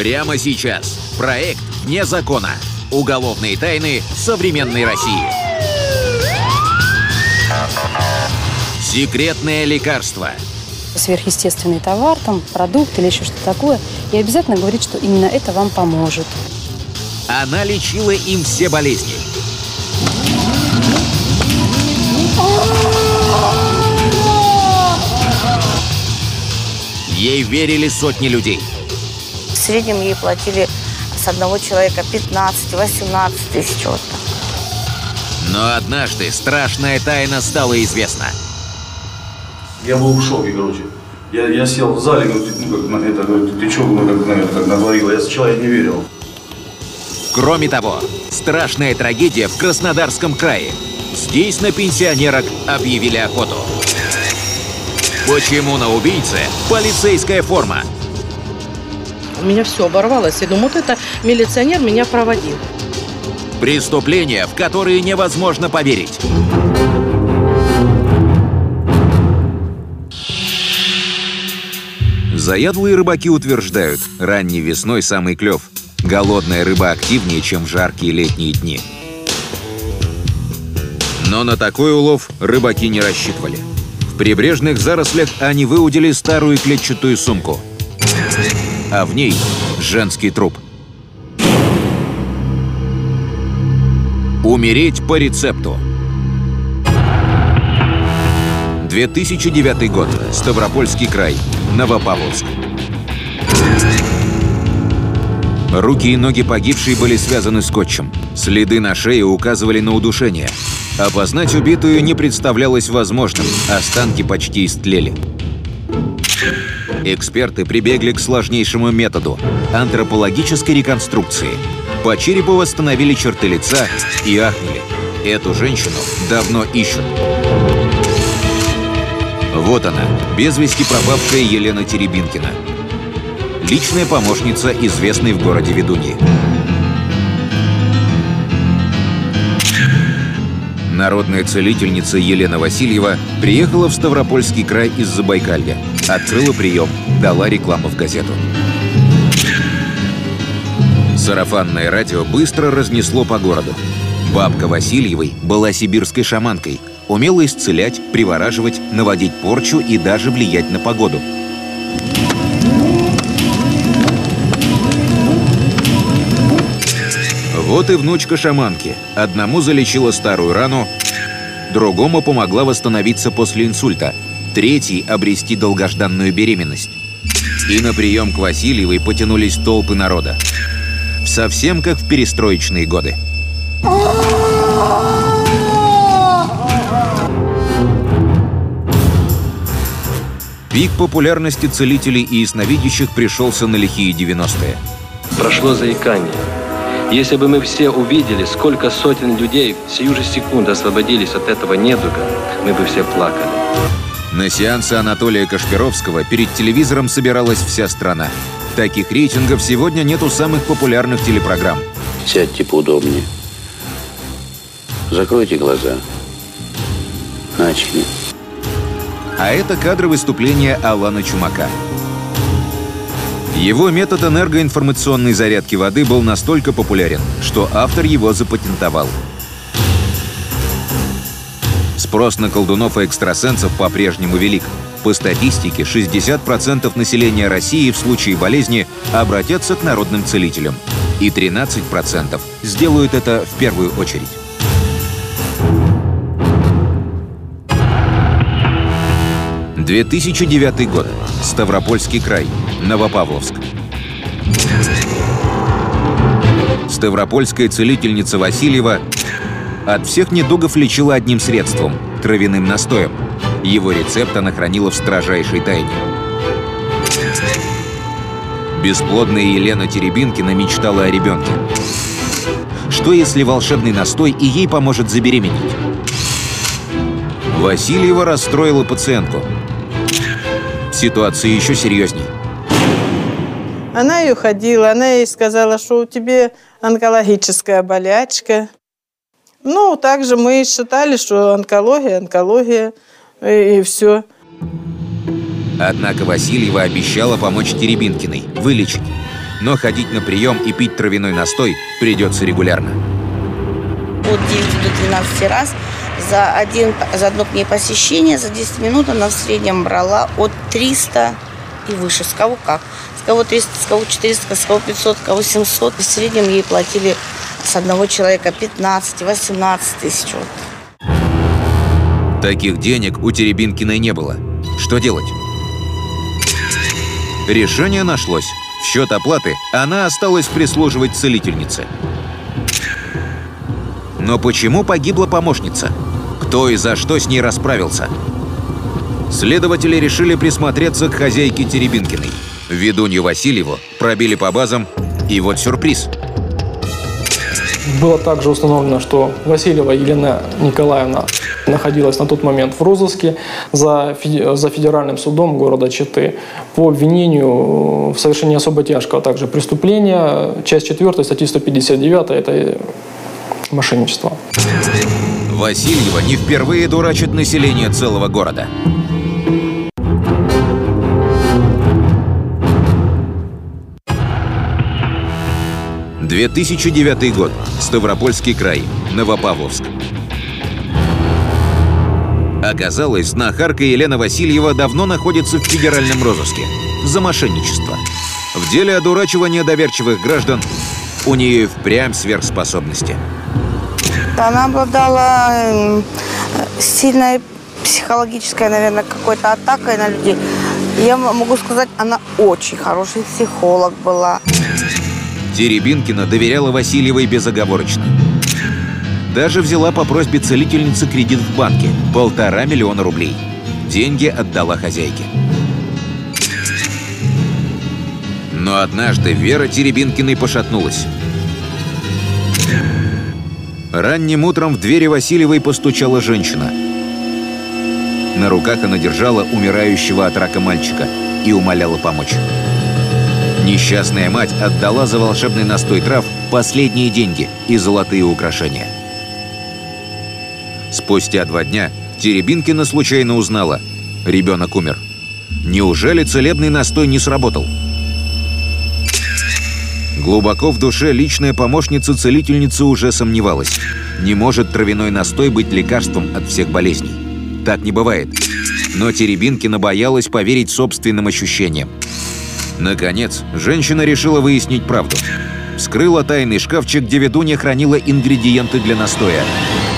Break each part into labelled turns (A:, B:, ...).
A: Прямо сейчас. Проект «Вне закона». Уголовные тайны современной России. Секретное лекарство.
B: Сверхъестественный товар, там, продукт или еще что-то такое. И обязательно говорит, что именно это вам поможет.
A: Она лечила им все болезни. Ей верили сотни людей.
C: В среднем ей платили с одного человека 15-18 тысяч вот так.
A: Но однажды страшная тайна стала известна.
D: Я был в шоке, короче. Я, я сел в зале, говорю, ты, ну, как, на это, говорю, ты что, ну, как, наверное, как наговорила. Я сначала не верил.
A: Кроме того, страшная трагедия в Краснодарском крае. Здесь на пенсионерок объявили охоту. Почему на убийце полицейская форма?
E: У меня все оборвалось. Я думаю, вот это милиционер меня проводил.
A: Преступления, в которые невозможно поверить. Заядлые рыбаки утверждают, ранней весной самый клев. Голодная рыба активнее, чем в жаркие летние дни. Но на такой улов рыбаки не рассчитывали. В прибрежных зарослях они выудили старую клетчатую сумку. А в ней женский труп. Умереть по рецепту. 2009 год. Ставропольский край. Новопавловск. Руки и ноги погибшей были связаны скотчем. Следы на шее указывали на удушение. Опознать убитую не представлялось возможным, останки почти истлели. Эксперты прибегли к сложнейшему методу – антропологической реконструкции. По черепу восстановили черты лица и ахнули. Эту женщину давно ищут. Вот она, без вести пропавшая Елена Теребинкина. Личная помощница известной в городе ведуньи. Народная целительница Елена Васильева приехала в Ставропольский край из Забайкалья. Открыла прием, дала рекламу в газету. Сарафанное радио быстро разнесло по городу. Бабка Васильевой была сибирской шаманкой, умела исцелять, привораживать, наводить порчу и даже влиять на погоду. Вот и внучка шаманки. Одному залечила старую рану, другому помогла восстановиться после инсульта, третий — обрести долгожданную беременность. И на прием к Васильевой потянулись толпы народа. Совсем как в перестроечные годы. Пик популярности целителей и ясновидящих пришелся на лихие 90-е.
F: Прошло заикание. Если бы мы все увидели, сколько сотен людей сию же секунду освободились от этого недуга, мы бы все плакали.
A: На сеансы Анатолия Кашпировского перед телевизором собиралась вся страна. Таких рейтингов сегодня нет у самых популярных телепрограмм.
G: Сядьте поудобнее. Закройте глаза. Начали.
A: А это кадры выступления Алана Чумака. Его метод энергоинформационной зарядки воды был настолько популярен, что автор его запатентовал. Спрос на колдунов и экстрасенсов по-прежнему велик. По статистике, 60% населения России в случае болезни обратятся к народным целителям. И 13% сделают это в первую очередь. «2009 год. Ставропольский край. Новопавловск. Ставропольская целительница Васильева от всех недугов лечила одним средством – травяным настоем. Его рецепт она хранила в строжайшей тайне. Бесплодная Елена Теребинкина мечтала о ребенке. Что если волшебный настой и ей поможет забеременеть? Васильева расстроила пациентку. Ситуация еще серьезней.
H: Она ее ходила, она ей сказала, что у тебя онкологическая болячка. Ну, также мы считали, что онкология, онкология, и, и все.
A: Однако Васильева обещала помочь Теребинкиной, вылечить. Но ходить на прием и пить травяной настой придется регулярно.
C: От 9 до 12 раз за, один, за одно к ней посещение, за 10 минут она в среднем брала от 300 и выше. С кого как. С кого 300, с кого 400, с кого 500, с кого 700. В среднем ей платили с одного человека 15-18 тысяч. Вот.
A: Таких денег у Теребинкиной не было. Что делать? Решение нашлось. В счет оплаты она осталась прислуживать целительнице. Но почему погибла помощница? Кто и за что с ней расправился? Следователи решили присмотреться к хозяйке Теребинкиной. Ведунью Васильеву пробили по базам, и вот сюрприз.
I: Было также установлено, что Васильева Елена Николаевна находилась на тот момент в розыске за, федеральным судом города Читы по обвинению в совершении особо тяжкого также преступления. Часть 4 статьи 159 – это мошенничество.
A: Васильева не впервые дурачит население целого города. «2009 год. Ставропольский край. Новопавловск. Оказалось, знахарка Елена Васильева давно находится в федеральном розыске за мошенничество. В деле одурачивания доверчивых граждан у нее и впрямь сверхспособности.
C: Она обладала э, сильной психологической, наверное, какой-то атакой на людей. Я могу сказать, она очень хороший психолог была.
A: Теребинкина доверяла Васильевой безоговорочно. Даже взяла по просьбе целительницы кредит в банке – полтора миллиона рублей. Деньги отдала хозяйке. Но однажды Вера Теребинкиной пошатнулась. Ранним утром в двери Васильевой постучала женщина. На руках она держала умирающего от рака мальчика и умоляла помочь. Несчастная мать отдала за волшебный настой трав последние деньги и золотые украшения. Спустя два дня Теребинкина случайно узнала – ребенок умер. Неужели целебный настой не сработал? Глубоко в душе личная помощница целительницы уже сомневалась. Не может травяной настой быть лекарством от всех болезней. Так не бывает. Но Теребинкина боялась поверить собственным ощущениям. Наконец, женщина решила выяснить правду. Вскрыла тайный шкафчик, где ведунья хранила ингредиенты для настоя.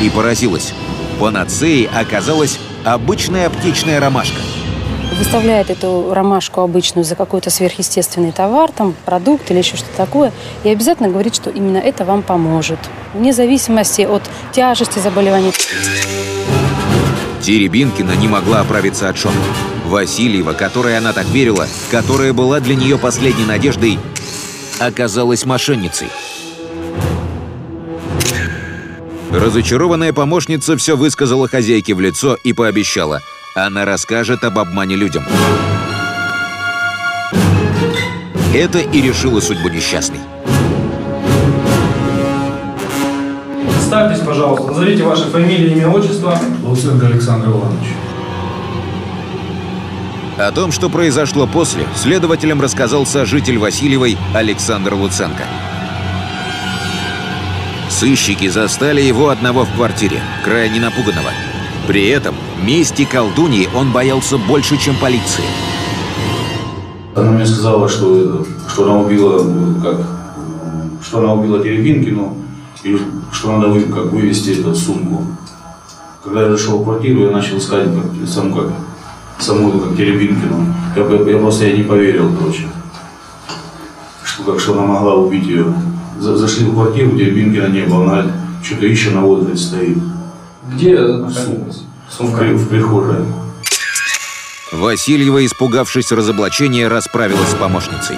A: И поразилась. Панацеей оказалась обычная аптечная ромашка.
B: Выставляет эту ромашку обычную за какой-то сверхъестественный товар, там, продукт или еще что-то такое, и обязательно говорит, что именно это вам поможет. Вне зависимости от тяжести заболевания.
A: Теребинкина не могла оправиться от шока. Васильева, которой она так верила, которая была для нее последней надеждой, оказалась мошенницей. Разочарованная помощница все высказала хозяйке в лицо и пообещала, она расскажет об обмане людям. Это и решило судьбу несчастной.
I: Представьтесь, пожалуйста, назовите ваше фамилию, имя, отчество.
D: Луценко Александр Иванович.
A: О том, что произошло после, следователям рассказал сожитель Васильевой Александр Луценко. Сыщики застали его одного в квартире, крайне напуганного. При этом мести колдуньи он боялся больше, чем полиции.
D: Она мне сказала, что, что она убила, как, что она убила Теребинкину, и что надо как, вывести эту сумку. Когда я зашел в квартиру, я начал искать как, сам, как, саму эту, как Теребинкину. Я, я, я просто я не поверил, короче, что, как, что она могла убить ее. За, зашли в квартиру, Теребинкина не было, она что-то ищет на воздухе стоит.
I: Где
D: находилась? В, при- в прихожей.
A: Васильева, испугавшись разоблачения, расправилась с помощницей.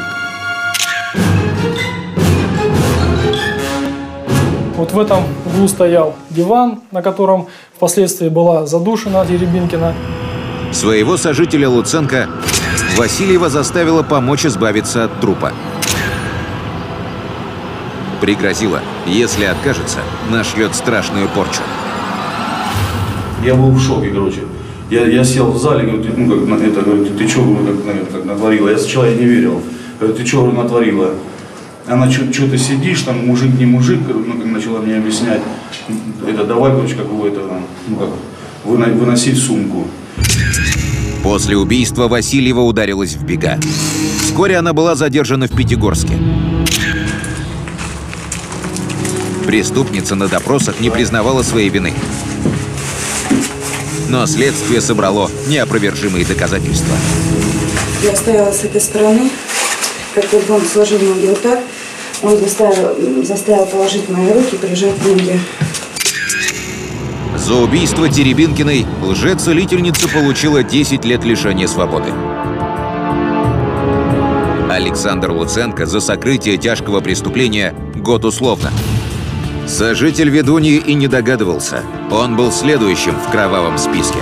I: Вот в этом углу стоял диван, на котором впоследствии была задушена Теребинкина.
A: Своего сожителя Луценко Васильева заставила помочь избавиться от трупа. Пригрозила, если откажется, нашлет страшную порчу.
D: Я был в шоке, короче. Я, я сел в зале, говорю, ну, как на это, говорю, ты, ты что, как, на как натворила? Я сначала я не верил. Говорю, ты что, натворила? она что ты сидишь, там мужик не мужик, ну, как начала мне объяснять, это давай, короче, как бы это, ну как, выносить сумку.
A: После убийства Васильева ударилась в бега. Вскоре она была задержана в Пятигорске. Преступница на допросах не признавала своей вины. Но следствие собрало неопровержимые доказательства.
J: Я стояла с этой стороны, вот он сложил ноги вот так, он заставил, заставил положить мои руки, прижать ноги.
A: За убийство Теребинкиной лжец-целительница получила 10 лет лишения свободы. Александр Луценко за сокрытие тяжкого преступления год условно. Сожитель ведуньи и не догадывался. Он был следующим в кровавом списке.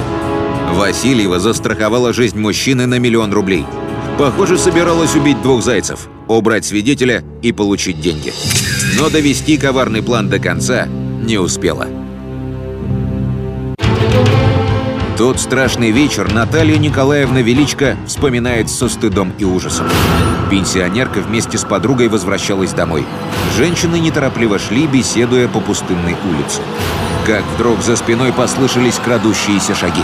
A: Васильева застраховала жизнь мужчины на миллион рублей. Похоже, собиралась убить двух зайцев, убрать свидетеля и получить деньги. Но довести коварный план до конца не успела. Тот страшный вечер Наталья Николаевна Величко вспоминает со стыдом и ужасом. Пенсионерка вместе с подругой возвращалась домой. Женщины неторопливо шли, беседуя по пустынной улице. Как вдруг за спиной послышались крадущиеся шаги.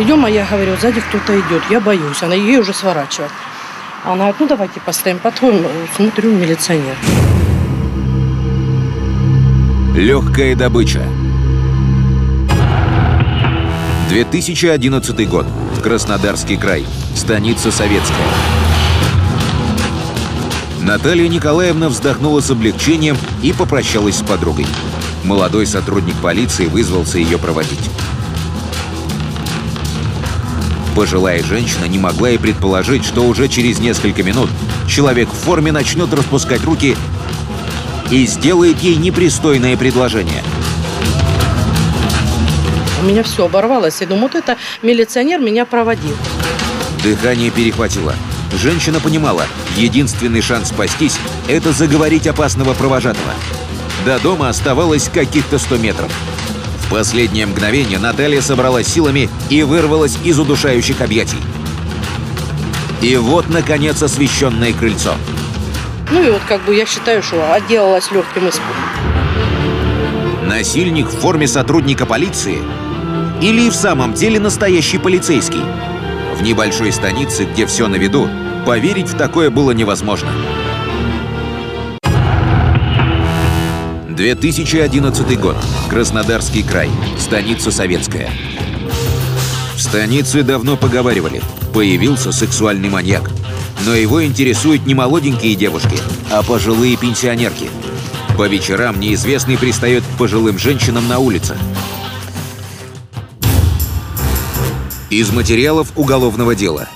E: Идем, а я говорю, сзади кто-то идет, я боюсь. Она ей уже сворачивает. Она говорит, ну давайте поставим потом, смотрю, милиционер.
A: Легкая добыча. 2011 год. Краснодарский край. Станица Советская. Наталья Николаевна вздохнула с облегчением и попрощалась с подругой. Молодой сотрудник полиции вызвался ее проводить. Пожилая женщина не могла и предположить, что уже через несколько минут человек в форме начнет распускать руки и сделает ей непристойное предложение –
E: у меня все оборвалось. Я думаю, вот это милиционер меня проводил.
A: Дыхание перехватило. Женщина понимала, единственный шанс спастись – это заговорить опасного провожатого. До дома оставалось каких-то 100 метров. В последнее мгновение Наталья собралась силами и вырвалась из удушающих объятий. И вот, наконец, освещенное крыльцо.
E: Ну и вот как бы я считаю, что отделалась легким испугом.
A: Насильник в форме сотрудника полиции или и в самом деле настоящий полицейский? В небольшой станице, где все на виду, поверить в такое было невозможно. 2011 год. Краснодарский край. Станица Советская. В станице давно поговаривали. Появился сексуальный маньяк. Но его интересуют не молоденькие девушки, а пожилые пенсионерки. По вечерам неизвестный пристает к пожилым женщинам на улицах. Из материалов уголовного дела.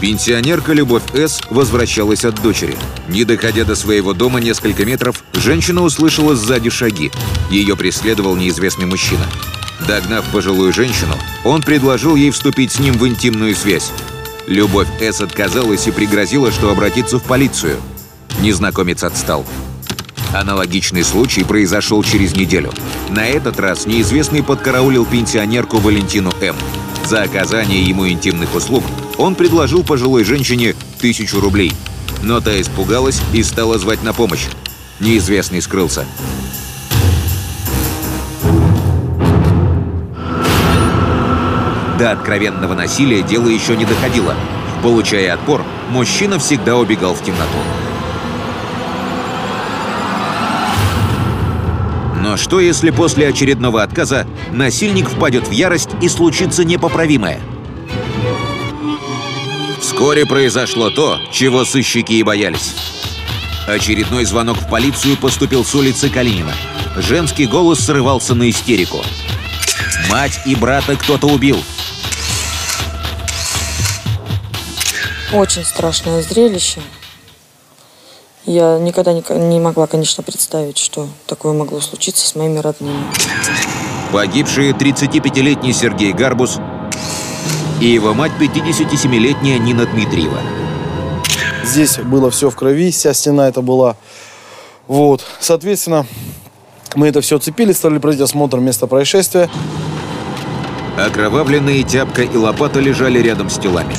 A: Пенсионерка Любовь С. возвращалась от дочери. Не доходя до своего дома несколько метров, женщина услышала сзади шаги. Ее преследовал неизвестный мужчина. Догнав пожилую женщину, он предложил ей вступить с ним в интимную связь. Любовь С. отказалась и пригрозила, что обратится в полицию. Незнакомец отстал. Аналогичный случай произошел через неделю. На этот раз неизвестный подкараулил пенсионерку Валентину М. За оказание ему интимных услуг он предложил пожилой женщине тысячу рублей. Но та испугалась и стала звать на помощь. Неизвестный скрылся. До откровенного насилия дело еще не доходило. Получая отпор, мужчина всегда убегал в темноту. Но что, если после очередного отказа насильник впадет в ярость и случится непоправимое? Вскоре произошло то, чего сыщики и боялись. Очередной звонок в полицию поступил с улицы Калинина. Женский голос срывался на истерику. Мать и брата кто-то убил.
K: Очень страшное зрелище. Я никогда не могла, конечно, представить, что такое могло случиться с моими родными.
A: Погибшие 35-летний Сергей Гарбус и его мать 57-летняя Нина Дмитриева.
L: Здесь было все в крови, вся стена это была. Вот, соответственно, мы это все цепили, стали проводить осмотр места происшествия.
A: Окровавленные тяпка и лопата лежали рядом с телами.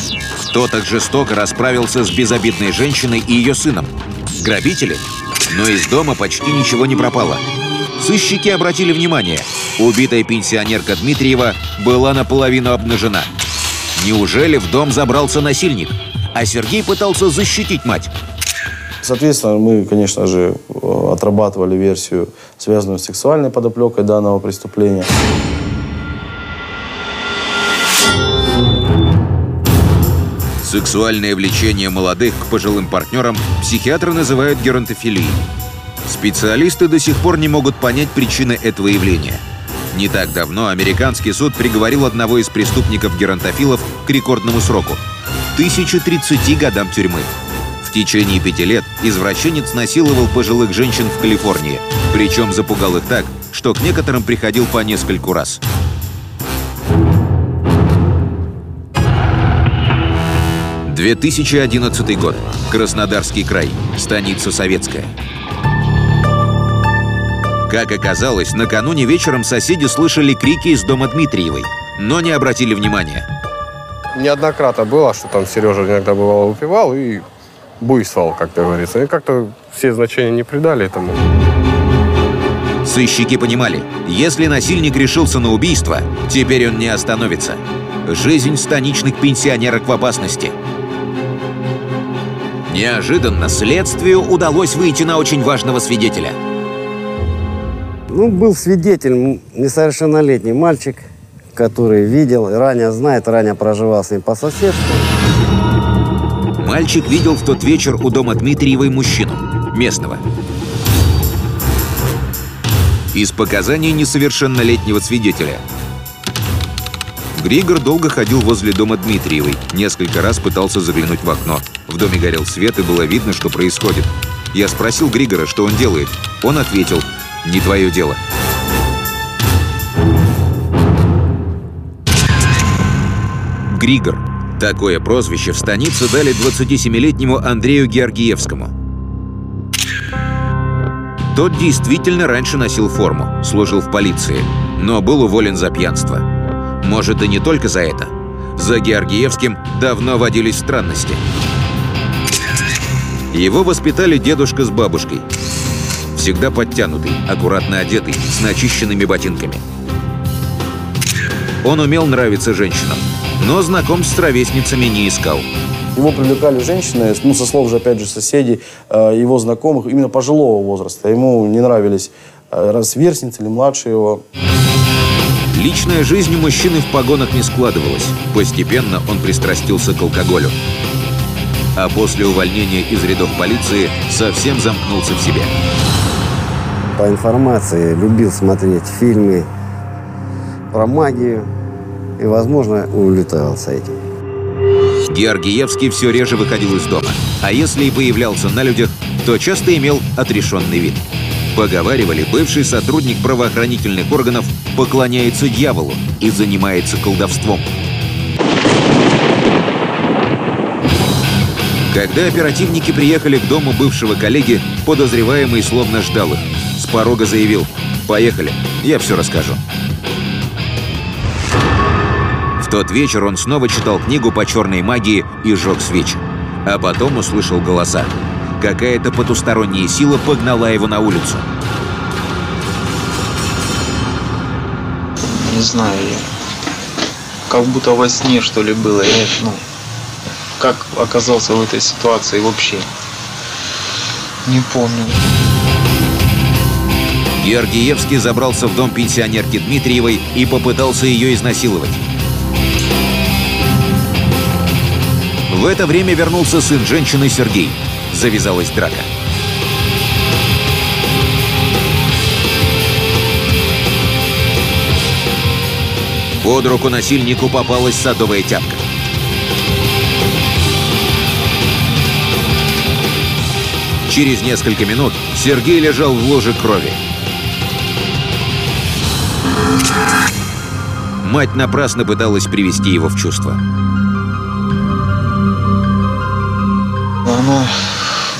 A: Кто так жестоко расправился с безобидной женщиной и ее сыном? Грабители? Но из дома почти ничего не пропало. Сыщики обратили внимание, убитая пенсионерка Дмитриева была наполовину обнажена. Неужели в дом забрался насильник? А Сергей пытался защитить мать.
L: Соответственно, мы, конечно же, отрабатывали версию, связанную с сексуальной подоплекой данного преступления.
A: Сексуальное влечение молодых к пожилым партнерам психиатры называют геронтофилией. Специалисты до сих пор не могут понять причины этого явления. Не так давно американский суд приговорил одного из преступников-геронтофилов к рекордному сроку – 1030 годам тюрьмы. В течение пяти лет извращенец насиловал пожилых женщин в Калифорнии, причем запугал их так, что к некоторым приходил по нескольку раз. «2011 год. Краснодарский край. Станица Советская. Как оказалось, накануне вечером соседи слышали крики из дома Дмитриевой, но не обратили внимания.
M: Неоднократно было, что там Сережа иногда бывало выпивал и буйствовал, как говорится. И как-то все значения не придали этому.
A: Сыщики понимали, если насильник решился на убийство, теперь он не остановится. Жизнь станичных пенсионерок в опасности. Неожиданно следствию удалось выйти на очень важного свидетеля –
N: ну, был свидетель, несовершеннолетний мальчик, который видел, ранее знает, ранее проживал с ним по соседству.
A: Мальчик видел в тот вечер у дома Дмитриевой мужчину, местного. Из показаний несовершеннолетнего свидетеля. Григор долго ходил возле дома Дмитриевой, несколько раз пытался заглянуть в окно. В доме горел свет, и было видно, что происходит. Я спросил Григора, что он делает. Он ответил – не твое дело. Григор. Такое прозвище в станице дали 27-летнему Андрею Георгиевскому. Тот действительно раньше носил форму, служил в полиции, но был уволен за пьянство. Может, и не только за это. За Георгиевским давно водились странности. Его воспитали дедушка с бабушкой всегда подтянутый, аккуратно одетый, с начищенными ботинками. Он умел нравиться женщинам, но знакомств с ровесницами не искал.
L: Его привлекали женщины, ну, со слов же, опять же, соседей, э, его знакомых, именно пожилого возраста. Ему не нравились э, сверстницы или младшие его.
A: Личная жизнь у мужчины в погонах не складывалась. Постепенно он пристрастился к алкоголю. А после увольнения из рядов полиции совсем замкнулся в себе
N: по информации любил смотреть фильмы про магию и, возможно, увлекался этим.
A: Георгиевский все реже выходил из дома, а если и появлялся на людях, то часто имел отрешенный вид. Поговаривали, бывший сотрудник правоохранительных органов поклоняется дьяволу и занимается колдовством. Когда оперативники приехали к дому бывшего коллеги, подозреваемый словно ждал их порога заявил «Поехали, я все расскажу». В тот вечер он снова читал книгу по черной магии и жег свечи. А потом услышал голоса. Какая-то потусторонняя сила погнала его на улицу.
O: Не знаю я. Как будто во сне, что ли, было. Я, ну, как оказался в этой ситуации вообще. Не помню.
A: Георгиевский забрался в дом пенсионерки Дмитриевой и попытался ее изнасиловать. В это время вернулся сын женщины Сергей. Завязалась драка. Под руку насильнику попалась садовая тяпка. Через несколько минут Сергей лежал в ложе крови. Мать напрасно пыталась привести его в чувство.
O: Она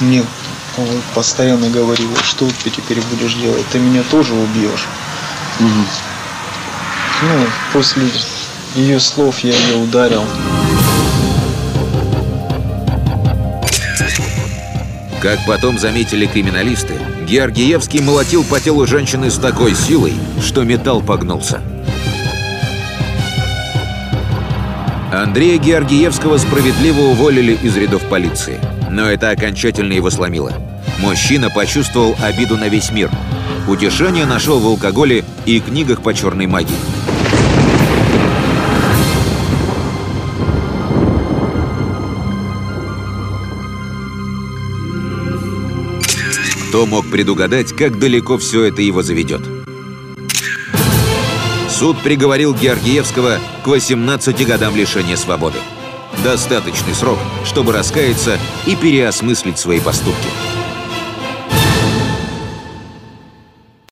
O: мне постоянно говорила, что ты теперь будешь делать, ты меня тоже убьешь. Угу. Ну, после ее слов я ее ударил.
A: Как потом заметили криминалисты, Георгиевский молотил по телу женщины с такой силой, что металл погнулся. Андрея Георгиевского справедливо уволили из рядов полиции. Но это окончательно его сломило. Мужчина почувствовал обиду на весь мир. Утешение нашел в алкоголе и книгах по черной магии. Кто мог предугадать, как далеко все это его заведет? Суд приговорил Георгиевского к 18 годам лишения свободы. Достаточный срок, чтобы раскаяться и переосмыслить свои поступки.